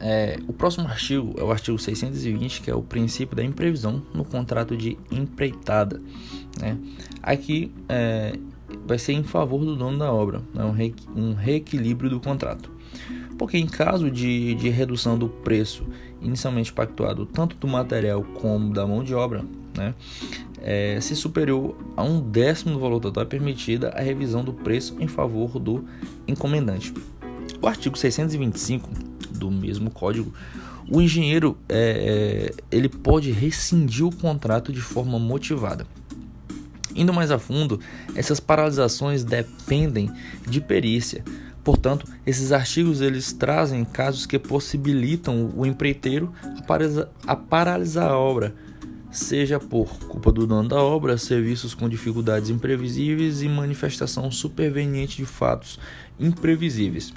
É, o próximo artigo é o artigo 620, que é o princípio da imprevisão no contrato de empreitada. Né? Aqui é, vai ser em favor do dono da obra, né? um, re, um reequilíbrio do contrato. Porque em caso de, de redução do preço inicialmente pactuado, tanto do material como da mão de obra, né? É, se superior a um décimo do valor total, é permitida a revisão do preço em favor do encomendante. O artigo 625 do mesmo código, o engenheiro é, é, ele pode rescindir o contrato de forma motivada. Indo mais a fundo, essas paralisações dependem de perícia. Portanto, esses artigos eles trazem casos que possibilitam o empreiteiro a paralisar a obra, seja por culpa do dono da obra, serviços com dificuldades imprevisíveis e manifestação superveniente de fatos imprevisíveis.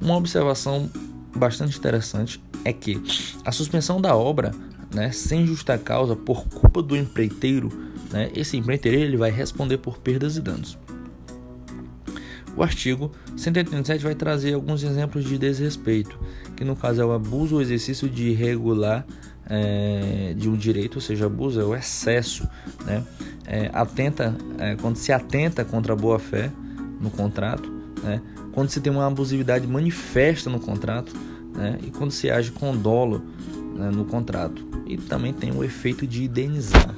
Uma observação bastante interessante é que a suspensão da obra, né, sem justa causa, por culpa do empreiteiro, né, esse empreiteiro ele vai responder por perdas e danos. O artigo 187 vai trazer alguns exemplos de desrespeito, que no caso é o abuso ou exercício de irregular é, de um direito, ou seja, abuso é o excesso, né? É, atenta, é, quando se atenta contra a boa fé no contrato, né? quando se tem uma abusividade manifesta no contrato, né? e quando se age com dolo né, no contrato. E também tem o efeito de indenizar.